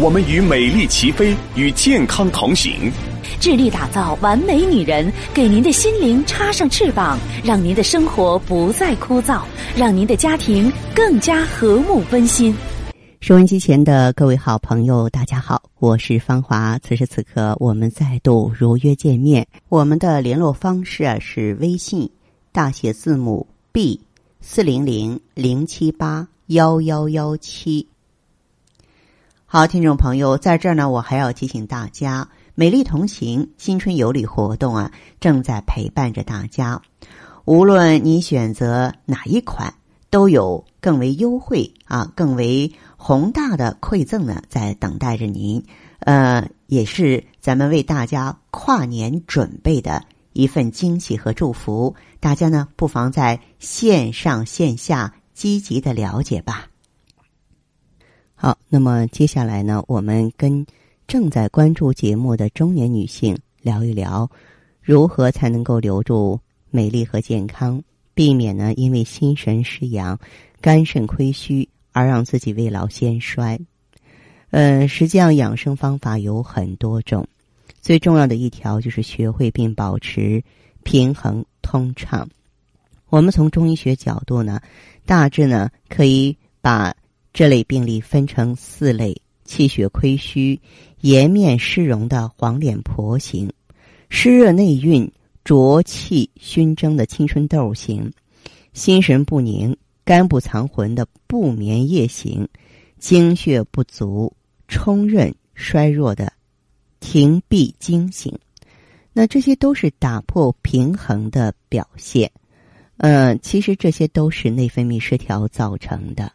我们与美丽齐飞，与健康同行，致力打造完美女人，给您的心灵插上翅膀，让您的生活不再枯燥，让您的家庭更加和睦温馨。收音机前的各位好朋友，大家好，我是芳华。此时此刻，我们再度如约见面。我们的联络方式啊是微信大写字母 B 四零零零七八幺幺幺七。好，听众朋友，在这儿呢，我还要提醒大家，美丽同行新春有礼活动啊，正在陪伴着大家。无论你选择哪一款，都有更为优惠啊、更为宏大的馈赠呢，在等待着您。呃，也是咱们为大家跨年准备的一份惊喜和祝福。大家呢，不妨在线上线下积极的了解吧。好，那么接下来呢，我们跟正在关注节目的中年女性聊一聊，如何才能够留住美丽和健康，避免呢因为心神失养、肝肾亏虚而让自己未老先衰。呃，实际上养生方法有很多种，最重要的一条就是学会并保持平衡通畅。我们从中医学角度呢，大致呢可以把。这类病例分成四类：气血亏虚、颜面湿容的黄脸婆型，湿热内蕴、浊气熏蒸的青春痘型，心神不宁、肝不藏魂的不眠夜型，精血不足、冲任衰弱的停闭经型。那这些都是打破平衡的表现。嗯，其实这些都是内分泌失调造成的。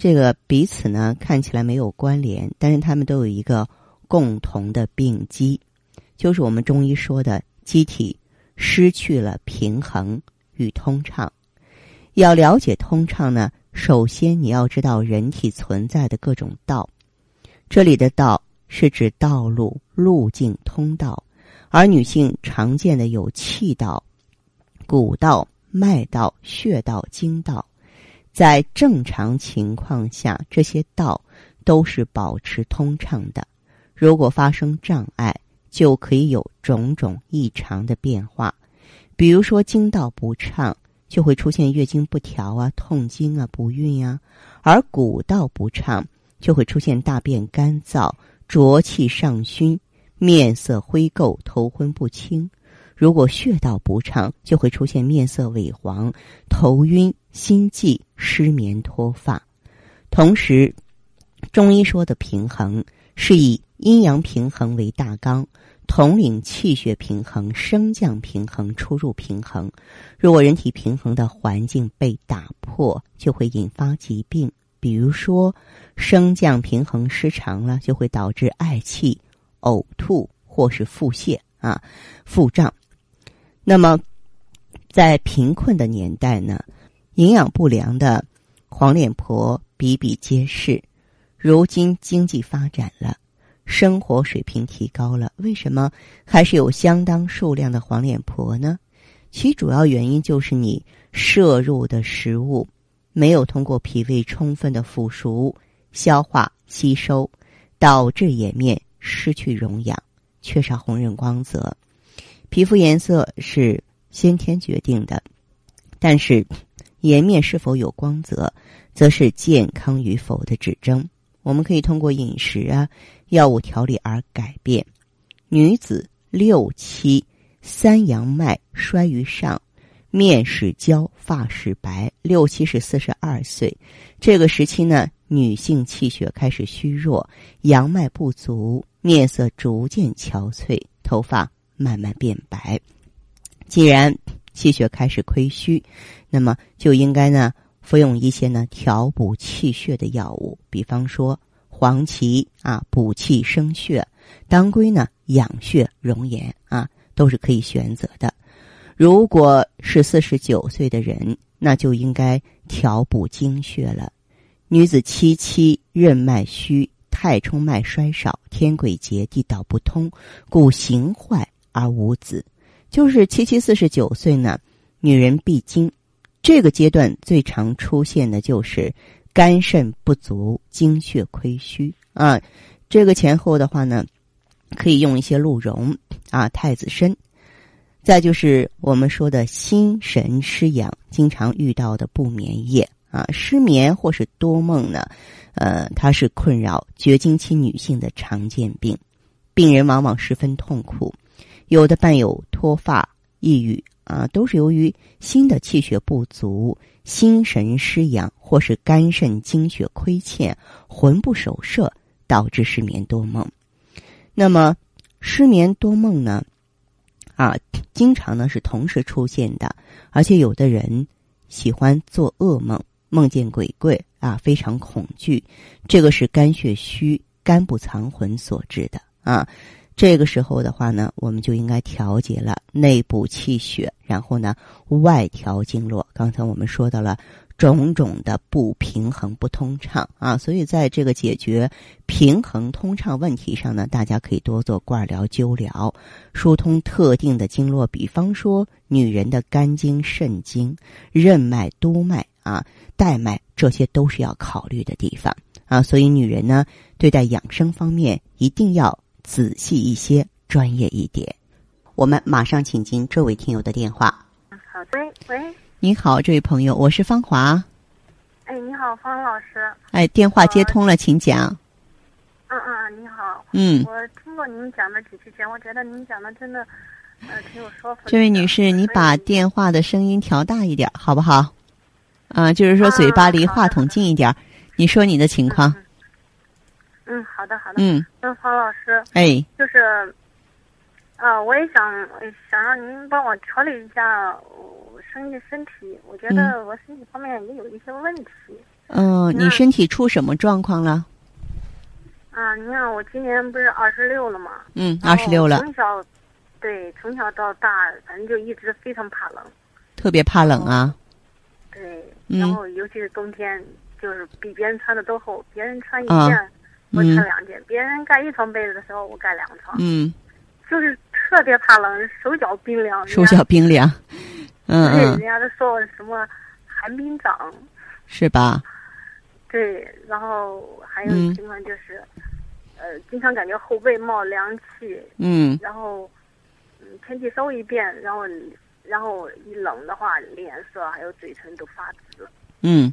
这个彼此呢看起来没有关联，但是他们都有一个共同的病机，就是我们中医说的机体失去了平衡与通畅。要了解通畅呢，首先你要知道人体存在的各种道，这里的道是指道路、路径、通道，而女性常见的有气道、骨道、脉道、穴道、经道。在正常情况下，这些道都是保持通畅的。如果发生障碍，就可以有种种异常的变化。比如说，经道不畅，就会出现月经不调啊、痛经啊、不孕呀；而骨道不畅，就会出现大便干燥、浊气上熏、面色灰垢、头昏不清。如果穴道不畅，就会出现面色萎黄、头晕、心悸、失眠、脱发。同时，中医说的平衡是以阴阳平衡为大纲，统领气血平衡、升降平衡、出入平衡。如果人体平衡的环境被打破，就会引发疾病，比如说升降平衡失常了，就会导致嗳气、呕吐或是腹泻啊、腹胀。那么，在贫困的年代呢，营养不良的黄脸婆比比皆是。如今经济发展了，生活水平提高了，为什么还是有相当数量的黄脸婆呢？其主要原因就是你摄入的食物没有通过脾胃充分的腐熟、消化、吸收，导致颜面失去容养，缺少红润光泽。皮肤颜色是先天决定的，但是颜面是否有光泽，则是健康与否的指征。我们可以通过饮食啊、药物调理而改变。女子六七三阳脉衰于上，面始焦，发始白。六七是四十二岁，这个时期呢，女性气血开始虚弱，阳脉不足，面色逐渐憔悴，头发。慢慢变白。既然气血开始亏虚，那么就应该呢服用一些呢调补气血的药物，比方说黄芪啊补气生血，当归呢养血容颜啊都是可以选择的。如果是四十九岁的人，那就应该调补精血了。女子七七任脉虚，太冲脉衰少，天癸竭，地道不通，故形坏。而无子，就是七七四十九岁呢，女人必经。这个阶段最常出现的就是肝肾不足、精血亏虚啊。这个前后的话呢，可以用一些鹿茸啊、太子参。再就是我们说的心神失养，经常遇到的不眠夜啊，失眠或是多梦呢，呃，它是困扰绝经期女性的常见病，病人往往十分痛苦，有的伴有脱发、抑郁啊，都是由于心的气血不足、心神失养，或是肝肾精血亏欠、魂不守舍。导致失眠多梦，那么失眠多梦呢？啊，经常呢是同时出现的，而且有的人喜欢做噩梦，梦见鬼怪啊，非常恐惧。这个是肝血虚、肝不藏魂所致的啊。这个时候的话呢，我们就应该调节了内部气血，然后呢外调经络。刚才我们说到了。种种的不平衡、不通畅啊，所以在这个解决平衡通畅问题上呢，大家可以多做罐疗、灸疗，疏通特定的经络，比方说女人的肝经、肾经、任脉、督脉啊、带脉，这些都是要考虑的地方啊。所以女人呢，对待养生方面一定要仔细一些、专业一点。我们马上请进这位听友的电话。好的，喂。你好，这位朋友，我是方华。哎，你好，方老师。哎，电话接通了，请讲。嗯嗯，你好。嗯。我听过您讲的几期节目，我觉得您讲的真的，呃，挺有说服力。这位女士，你把电话的声音调大一点，好不好？啊，就是说嘴巴离话筒近一点。你说你的情况。嗯，好的，好的。嗯。嗯，黄老师。哎。就是，啊，我也想想让您帮我调理一下。身体身体，我觉得我身体方面也有一些问题。嗯，你身体出什么状况了？啊，你看我今年不是二十六了吗？嗯，二十六了。从小，对，从小到大，反正就一直非常怕冷。特别怕冷啊。对，然后尤其是冬天，就是比别人穿的都厚。别人穿一件，我穿两件；别人盖一床被子的时候，我盖两床。嗯。就是特别怕冷，手脚冰凉。手脚冰凉。嗯嗯，人家都说我什么寒冰掌，是吧？对，然后还有情况就是，呃，经常感觉后背冒凉气。嗯。然后，嗯，天气稍微一变，然后，然后一冷的话，脸色还有嘴唇都发紫。嗯。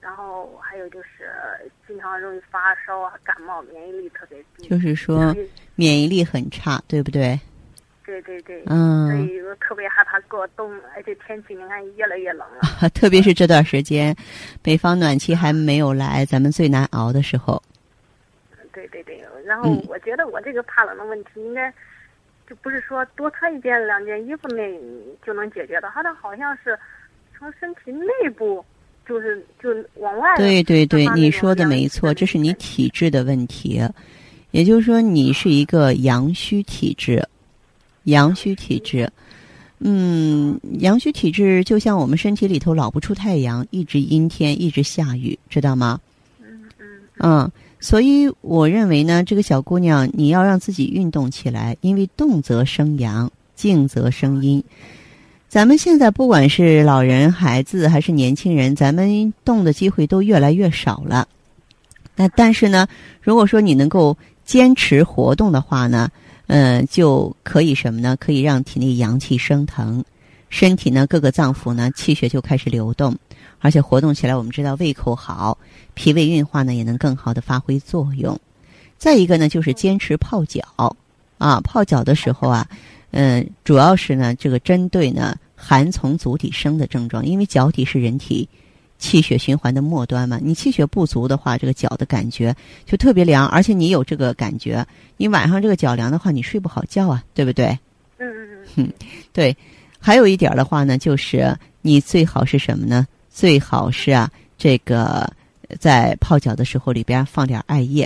然后还有就是，经常容易发烧啊，感冒，免疫力特别低。就是说，免疫力很差，对不对？对对对，嗯，所以我特别害怕过冬，而且天气你看越来越冷了。特别是这段时间，北方暖气还没有来，咱们最难熬的时候。对对对，然后我觉得我这个怕冷的问题，应该就不是说多穿一件两件衣服那就能解决的，它好像是从身体内部就是就往外。对对对，你说的没错，这是你体质的问题，也就是说你是一个阳虚体质。阳虚体质，嗯，阳虚体质就像我们身体里头老不出太阳，一直阴天，一直下雨，知道吗？嗯嗯。嗯，所以我认为呢，这个小姑娘你要让自己运动起来，因为动则生阳，静则生阴。咱们现在不管是老人、孩子还是年轻人，咱们动的机会都越来越少了。那但是呢，如果说你能够坚持活动的话呢？嗯，就可以什么呢？可以让体内阳气升腾，身体呢各个脏腑呢气血就开始流动，而且活动起来，我们知道胃口好，脾胃运化呢也能更好的发挥作用。再一个呢，就是坚持泡脚啊，泡脚的时候啊，嗯，主要是呢这个针对呢寒从足底生的症状，因为脚底是人体。气血循环的末端嘛，你气血不足的话，这个脚的感觉就特别凉，而且你有这个感觉，你晚上这个脚凉的话，你睡不好觉啊，对不对？嗯嗯嗯。对，还有一点的话呢，就是你最好是什么呢？最好是啊，这个在泡脚的时候里边放点艾叶。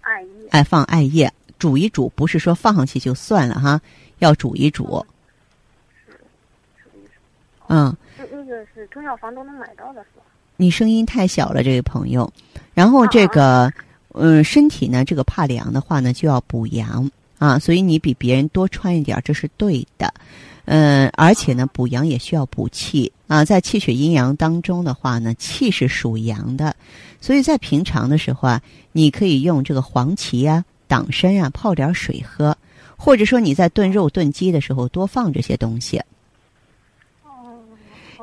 艾叶。哎，放艾叶，煮一煮，不是说放上去就算了哈，要煮一煮。是，煮一煮。嗯。那个是中药房都能买到的，是吧？你声音太小了，这位朋友。然后这个，嗯，身体呢，这个怕凉的话呢，就要补阳啊，所以你比别人多穿一点，这是对的。嗯，而且呢，补阳也需要补气啊，在气血阴阳当中的话呢，气是属阳的，所以在平常的时候啊，你可以用这个黄芪啊、党参啊泡点水喝，或者说你在炖肉、炖鸡的时候多放这些东西。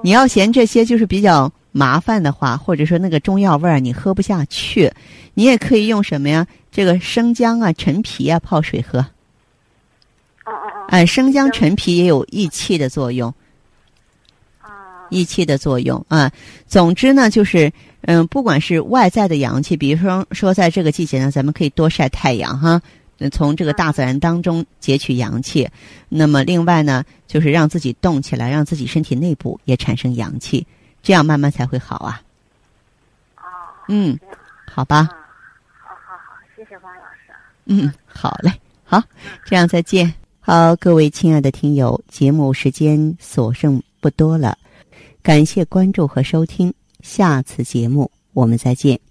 你要嫌这些就是比较麻烦的话，或者说那个中药味儿你喝不下去，你也可以用什么呀？这个生姜啊、陈皮啊泡水喝。哎，生姜、陈皮也有益气的作用。啊。益气的作用啊，总之呢，就是嗯，不管是外在的阳气，比如说说在这个季节呢，咱们可以多晒太阳哈。从这个大自然当中截取阳气，那么另外呢，就是让自己动起来，让自己身体内部也产生阳气，这样慢慢才会好啊。哦。嗯，好吧。好好好，谢谢王老师。嗯，好嘞，好，这样再见。好，各位亲爱的听友，节目时间所剩不多了，感谢关注和收听，下次节目我们再见。